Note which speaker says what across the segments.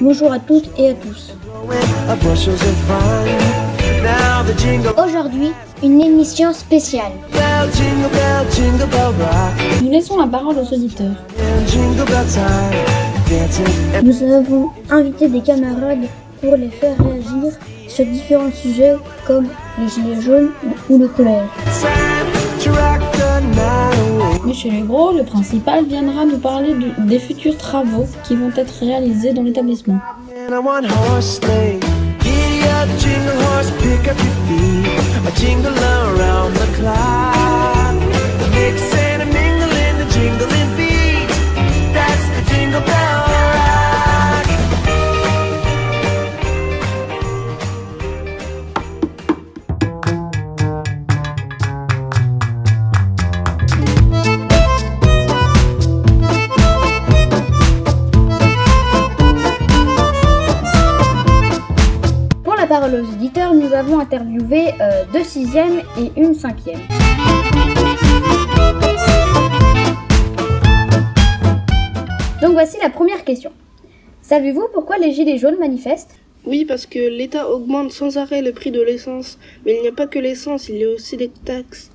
Speaker 1: Bonjour à toutes et à tous. Aujourd'hui, une émission spéciale.
Speaker 2: Nous laissons la parole aux auditeurs.
Speaker 1: Nous avons invité des camarades pour les faire réagir sur différents sujets comme les gilets jaunes ou le collège.
Speaker 2: Monsieur Legros, le principal, viendra nous parler des futurs travaux qui vont être réalisés dans l'établissement.
Speaker 1: Donc voici la première question. Savez-vous pourquoi les Gilets jaunes manifestent?
Speaker 3: Oui, parce que l'État augmente sans arrêt le prix de l'essence. Mais il n'y a pas que l'essence, il y a aussi des taxes.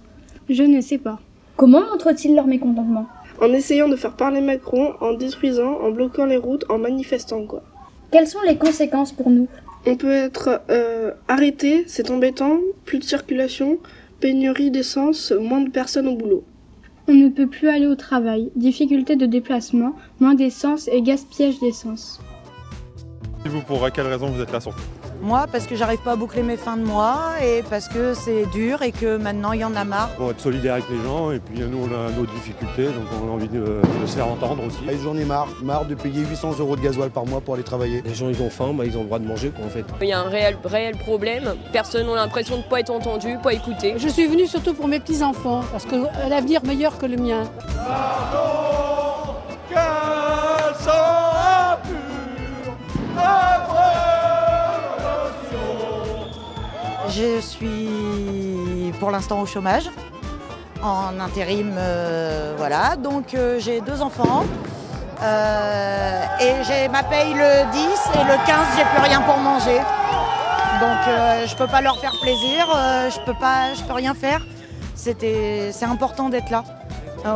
Speaker 4: Je ne sais pas.
Speaker 1: Comment montrent-ils leur mécontentement?
Speaker 3: En essayant de faire parler Macron, en détruisant, en bloquant les routes, en manifestant quoi.
Speaker 1: Quelles sont les conséquences pour nous?
Speaker 3: On peut être euh, arrêté, c'est embêtant, plus de circulation, pénurie d'essence, moins de personnes au boulot.
Speaker 4: On ne peut plus aller au travail, difficulté de déplacement, moins d'essence et gaspillage d'essence.
Speaker 5: Et vous, pour quelle raison vous êtes là surtout?
Speaker 6: Moi, parce que j'arrive pas à boucler mes fins de mois et parce que c'est dur et que maintenant il y en a marre.
Speaker 5: Pour être solidaire avec les gens et puis nous on a nos difficultés donc on a envie de, de se faire entendre aussi.
Speaker 7: Et J'en ai marre, marre de payer 800 euros de gasoil par mois pour aller travailler.
Speaker 8: Les gens ils ont faim, bah, ils ont le droit de manger quoi en fait.
Speaker 9: Il y a un réel, réel problème. Personne n'a l'impression de ne pas être entendu, pas écouté.
Speaker 10: Je suis venue surtout pour mes petits-enfants, parce que l'avenir meilleur que le mien.
Speaker 6: Je suis pour l'instant au chômage, en intérim, euh, voilà. Donc euh, j'ai deux enfants euh, et j'ai ma paye le 10 et le 15 j'ai plus rien pour manger. Donc je peux pas leur faire plaisir, je peux pas, je peux rien faire. C'était, c'est important d'être là.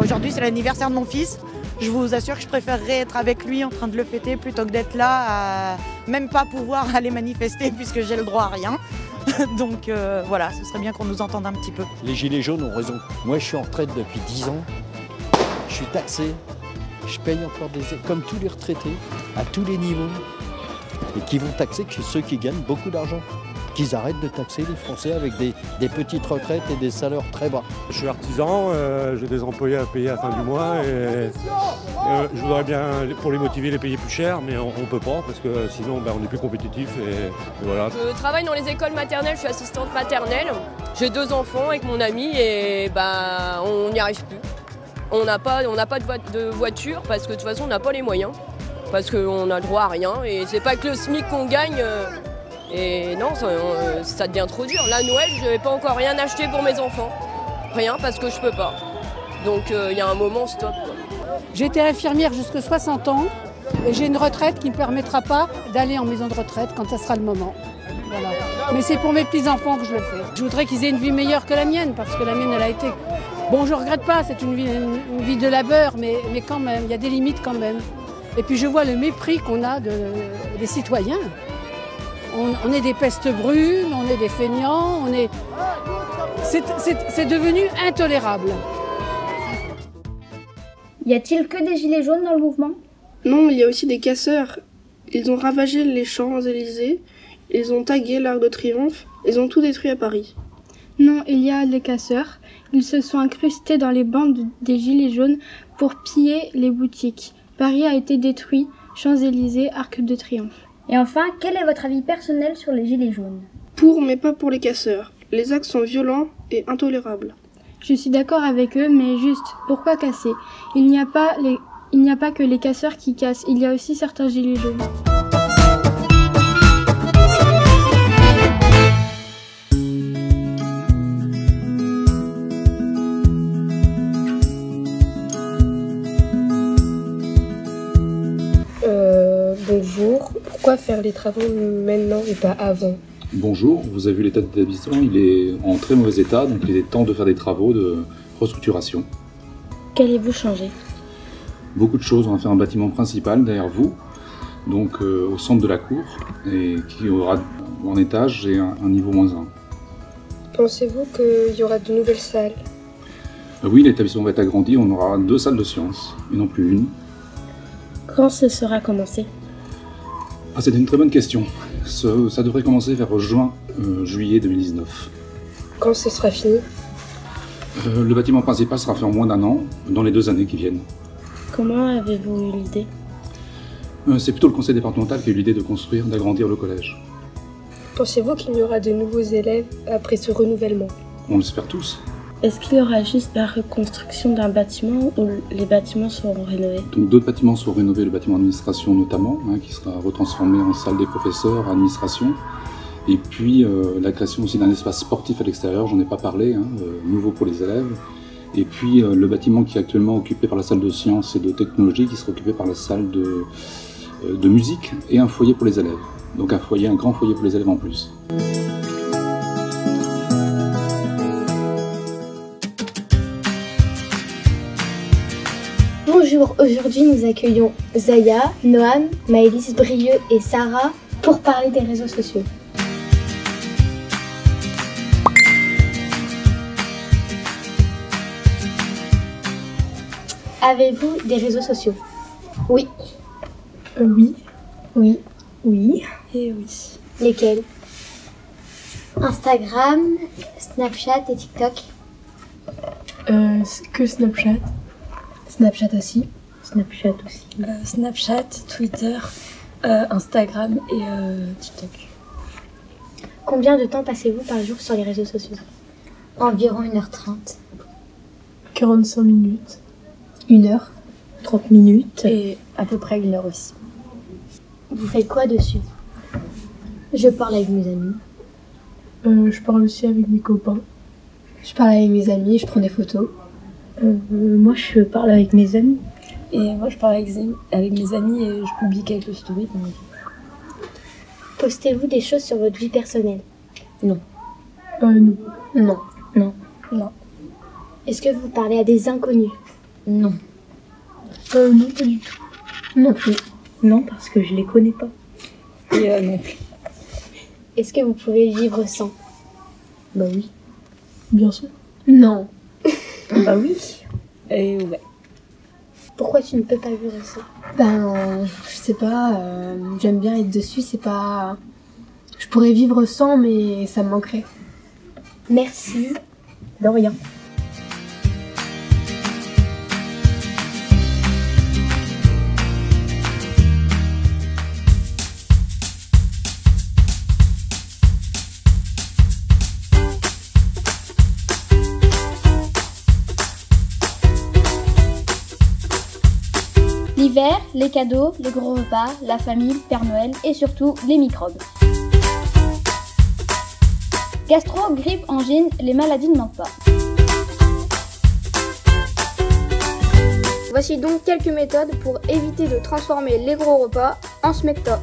Speaker 6: Aujourd'hui c'est l'anniversaire de mon fils. Je vous assure que je préférerais être avec lui en train de le fêter plutôt que d'être là à même pas pouvoir aller manifester puisque j'ai le droit à rien. Donc euh, voilà, ce serait bien qu'on nous entende un petit peu.
Speaker 8: Les gilets jaunes ont raison. Moi je suis en retraite depuis 10 ans. Je suis taxé. Je paye encore des aides, comme tous les retraités, à tous les niveaux. Et qui vont taxer que ceux qui gagnent beaucoup d'argent. Qu'ils arrêtent de taxer les Français avec des, des petites retraites et des salaires très bas.
Speaker 5: Je suis artisan, euh, j'ai des employés à payer à la fin du mois et euh, je voudrais bien pour les motiver les payer plus cher mais on, on peut pas parce que sinon bah, on est plus compétitif et, et voilà.
Speaker 9: Je travaille dans les écoles maternelles, je suis assistante maternelle. J'ai deux enfants avec mon ami et bah, on n'y arrive plus. On n'a pas, on n'a pas de, voi- de voiture parce que de toute façon on n'a pas les moyens. Parce qu'on a le droit à rien et c'est pas que le SMIC qu'on gagne. euh, et non, ça, euh, ça devient trop dur. Là, Noël, je n'ai pas encore rien acheté pour mes enfants. Rien parce que je peux pas. Donc euh, il y a un moment, stop.
Speaker 10: été infirmière jusqu'à 60 ans et j'ai une retraite qui ne me permettra pas d'aller en maison de retraite quand ça sera le moment. Mais c'est pour mes petits-enfants que je le fais. Je voudrais qu'ils aient une vie meilleure que la mienne parce que la mienne, elle a été... Bon, je regrette pas, c'est une vie, de labeur, mais, quand même, il y a des limites quand même. Et puis je vois le mépris qu'on a de- des citoyens. On, on est des pestes brunes, on est des feignants, on est... C'est devenu intolérable.
Speaker 1: Y a-t-il que des gilets jaunes dans le mouvement?
Speaker 3: Non, il y a aussi des casseurs. Ils ont ravagé les Champs-Élysées, ils ont tagué l'Arc de Triomphe, ils ont tout détruit à Paris.
Speaker 4: Non, il y a les casseurs. Ils se sont incrustés dans les bandes des gilets jaunes pour piller les boutiques. Paris a été détruit, Champs-Élysées, Arc de Triomphe.
Speaker 1: Et enfin, quel est votre avis personnel sur les gilets jaunes?
Speaker 3: Pour mais pas pour les casseurs. Les actes sont violents et intolérables.
Speaker 4: Je suis d'accord avec eux, mais juste, pourquoi casser? Il n'y a pas les... Il n'y a pas que les casseurs qui cassent, il y a aussi certains gilets jaunes.
Speaker 11: Pourquoi faire les travaux maintenant et pas avant
Speaker 12: Bonjour, vous avez vu l'état de l'établissement, il est en très mauvais état, donc il est temps de faire des travaux de restructuration.
Speaker 2: Qu'allez-vous changer?
Speaker 12: Beaucoup de choses, on va faire un bâtiment principal derrière vous, donc euh, au centre de la cour, et qui aura en étage et un, un niveau moins 1.
Speaker 11: Pensez-vous qu'il y aura de nouvelles salles?
Speaker 12: Euh, oui, l'établissement va être agrandi, on aura deux salles de sciences, et non plus une.
Speaker 2: Quand ce sera commencé?
Speaker 12: Ah, c'est une très bonne question. Ce- ça devrait commencer vers juin, euh, juillet 2019.
Speaker 11: Quand ce sera fini
Speaker 12: Euh, le bâtiment principal sera fait en moins d'un an, dans les deux années qui viennent.
Speaker 2: Comment avez-vous eu l'idée
Speaker 12: Euh, c'est plutôt le conseil départemental qui a eu l'idée de construire, d'agrandir le collège.
Speaker 11: Pensez-vous qu'il y aura de nouveaux élèves après ce renouvellement
Speaker 12: On l'espère tous.
Speaker 2: Est-ce qu'il y aura juste la reconstruction d'un bâtiment ou les bâtiments seront rénovés
Speaker 12: Donc d'autres bâtiments seront rénovés, le bâtiment administration notamment, hein, qui sera retransformé en salle des professeurs, administration. Et puis euh, la création aussi d'un espace sportif à l'extérieur, j'en ai pas parlé, hein, euh, nouveau pour les élèves. Et puis euh, le bâtiment qui est actuellement occupé par la salle de sciences et de technologie, qui sera occupé par la salle de, de musique et un foyer pour les élèves. Donc un foyer, un grand foyer pour les élèves en plus.
Speaker 13: Bonjour, aujourd'hui nous accueillons Zaya, Noam, Maëlys Brieux et Sarah pour parler des réseaux sociaux. Avez-vous des réseaux sociaux? Oui.
Speaker 14: oui.
Speaker 13: Oui.
Speaker 14: Oui. Et oui.
Speaker 13: Lesquels? Instagram, Snapchat et TikTok.
Speaker 14: Euh, que Snapchat. Snapchat aussi.
Speaker 13: Snapchat aussi.
Speaker 14: Euh, Snapchat, Twitter, euh, Instagram et euh, TikTok.
Speaker 13: Combien de temps passez-vous par jour sur les réseaux sociaux? Environ 1h30.
Speaker 14: 45 minutes.
Speaker 13: Une heure
Speaker 14: 30 minutes. Et à peu près une heure aussi.
Speaker 13: Vous faites quoi dessus? Je parle avec mes amis.
Speaker 14: Euh, je parle aussi avec mes copains.
Speaker 13: Je parle avec mes amis, je prends des photos.
Speaker 14: Euh, moi, je parle avec mes amis. Et moi, je parle avec, avec mes amis et je publie quelques stories. donc.
Speaker 13: Postez-vous des choses sur votre vie personnelle?
Speaker 14: Non. Euh, non.
Speaker 13: Non.
Speaker 14: Non. Non.
Speaker 13: Est-ce que vous parlez à des inconnus?
Speaker 14: Non. Euh, non, pas du tout.
Speaker 13: Non plus.
Speaker 14: Non, parce que je les connais pas. Et euh, non plus.
Speaker 13: Est-ce que vous pouvez vivre sans?
Speaker 14: Bah oui. Bien sûr.
Speaker 13: Non.
Speaker 14: Bah oui. Et ouais.
Speaker 13: Pourquoi tu ne peux pas vivre sans
Speaker 15: Ben, je sais pas, euh, j'aime bien être dessus, c'est pas. Je pourrais vivre sans, mais ça me manquerait.
Speaker 13: Merci.
Speaker 15: De rien.
Speaker 1: L'hiver, les cadeaux, les gros repas, la famille, Père Noël et surtout les microbes. Gastro, grippe, angine, les maladies ne manquent pas.
Speaker 16: Voici donc quelques méthodes pour éviter de transformer les gros repas en smecta.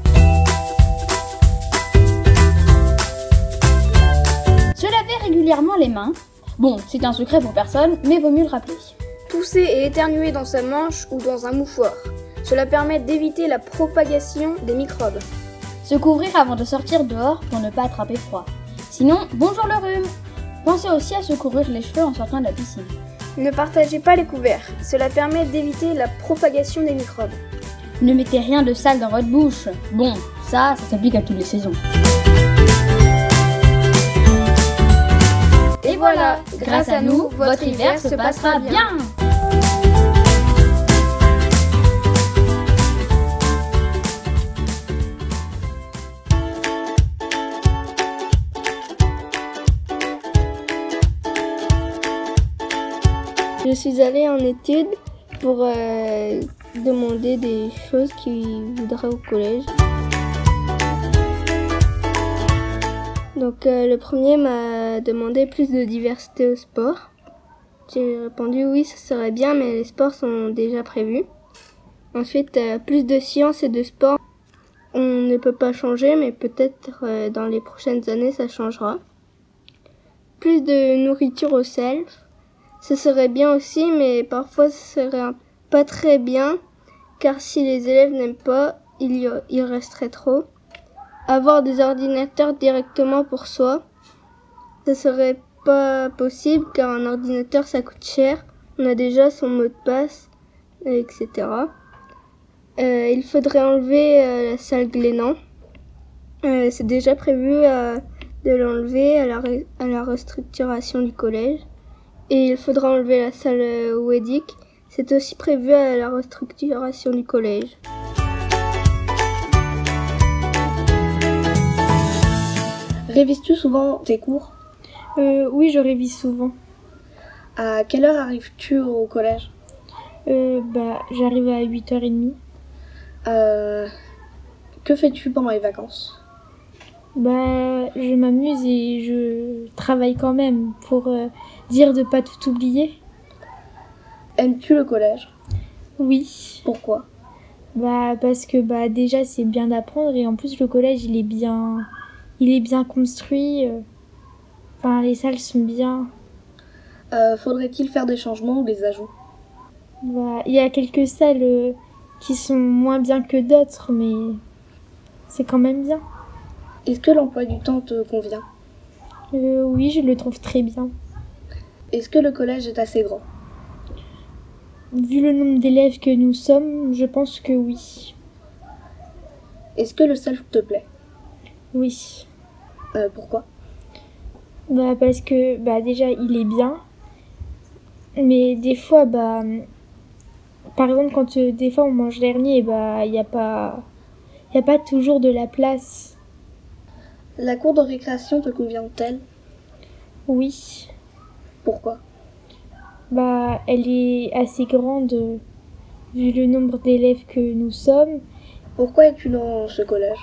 Speaker 1: Se laver régulièrement les mains. Bon, c'est un secret pour personne, mais vaut mieux le rappeler.
Speaker 16: Tousser et éternuer dans sa manche ou dans un mouchoir. Cela permet d'éviter la propagation des microbes.
Speaker 1: Se couvrir avant de sortir dehors pour ne pas attraper froid. Sinon, bonjour le rhume Pensez aussi à se couvrir les cheveux en sortant de la piscine.
Speaker 16: Ne partagez pas les couverts. Cela permet d'éviter la propagation des microbes.
Speaker 1: Ne mettez rien de sale dans votre bouche. Bon, ça, ça s'applique à toutes les saisons.
Speaker 16: Et voilà, grâce à nous, votre hiver se passera bien.
Speaker 3: Suis allée en études pour euh, demander des choses qu'ils voudraient au collège. Donc euh, le premier m'a demandé plus de diversité au sport. J'ai répondu oui, ça serait bien, mais les sports sont déjà prévus. Ensuite, euh, plus de sciences et de sport.
Speaker 4: on ne peut pas changer, mais peut-être dans les prochaines années ça changera. Plus de nourriture au self, ce serait bien aussi, mais parfois ce serait pas très bien, car si les élèves n'aiment pas, il y il resterait trop. Avoir des ordinateurs directement pour soi, ce serait pas possible, car un ordinateur ça coûte cher. On a déjà son mot de passe, etc. Euh, il faudrait enlever euh, la salle Glénan. Euh, c'est déjà prévu de l'enlever à à la restructuration du collège. Et il faudra enlever la salle euh, Wedic. C'est aussi prévu à la restructuration du collège.
Speaker 17: Révises-tu souvent tes cours?
Speaker 4: Euh, oui, je révise souvent.
Speaker 17: À quelle heure arrives-tu au collège?
Speaker 4: Euh, bah, j'arrive à 8h30.
Speaker 17: Euh, que fais-tu pendant les vacances?
Speaker 4: Bah, je m'amuse et je travaille quand même pour euh, dire de pas tout oublier.
Speaker 17: Aimes-tu le collège?
Speaker 4: Oui.
Speaker 17: Pourquoi?
Speaker 4: Bah, parce que bah déjà c'est bien d'apprendre et en plus le collège il est bien, il est bien construit. euh. Enfin, les salles sont bien.
Speaker 17: Euh, Faudrait-il faire des changements ou des ajouts?
Speaker 4: Bah, il y a quelques salles euh, qui sont moins bien que d'autres, mais c'est quand même bien.
Speaker 17: Est-ce que l'emploi du temps te convient?
Speaker 4: Euh, oui, je le trouve très bien.
Speaker 17: Est-ce que le collège est assez grand?
Speaker 4: Vu le nombre d'élèves que nous sommes, je pense que oui.
Speaker 17: Est-ce que le self te plaît?
Speaker 4: Oui.
Speaker 17: Euh, pourquoi?
Speaker 4: Bah parce que bah déjà il est bien. Mais des fois bah par exemple quand euh, des fois on mange dernier bah il y a pas il y a pas toujours de la place.
Speaker 17: La cour de récréation te convient-elle?
Speaker 4: Oui.
Speaker 17: Pourquoi?
Speaker 4: Bah elle est assez grande euh, vu le nombre d'élèves que nous sommes.
Speaker 17: Pourquoi es-tu dans ce collège?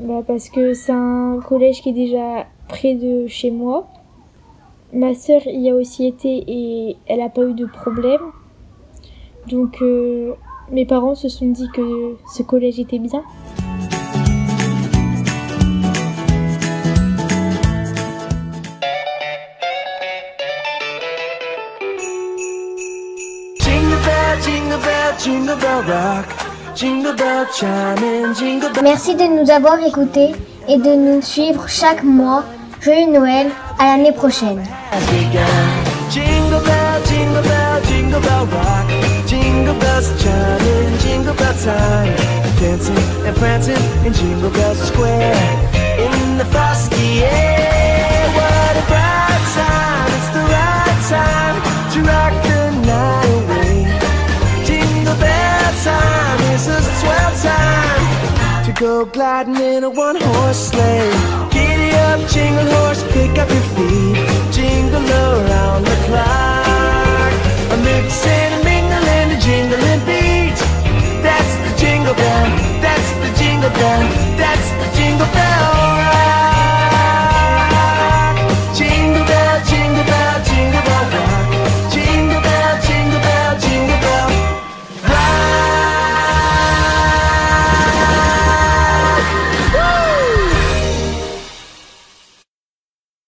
Speaker 4: Bah parce que c'est un collège qui est déjà près de chez moi. Ma sœur y a aussi été et elle n'a pas eu de problème. Donc euh, mes parents se sont dit que ce collège était bien.
Speaker 2: Merci de nous avoir écoutés et de nous suivre chaque mois. Joyeux Noël, à l'année prochaine.
Speaker 18: go gliding in a one horse sleigh. Giddy up, jingle horse, pick up your feet, jingle around the clock.